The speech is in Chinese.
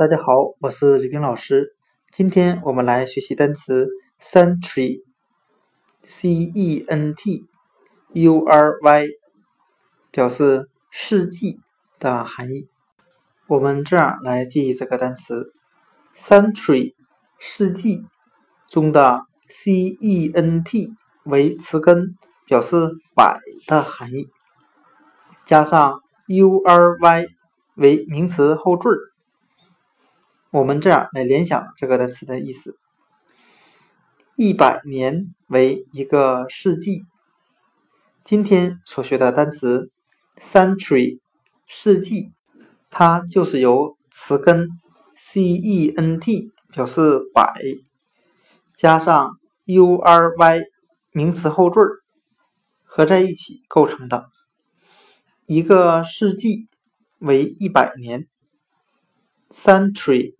大家好，我是李冰老师。今天我们来学习单词 century，c e n t u r y，表示世纪的含义。我们这样来记忆这个单词：century，世纪中的 c e n t 为词根，表示百的含义，加上 u r y 为名词后缀。我们这样来联想这个单词的意思：一百年为一个世纪。今天所学的单词 century 世纪，它就是由词根 c e n t 表示百，加上 u r y 名词后缀合在一起构成的。一个世纪为一百年，century。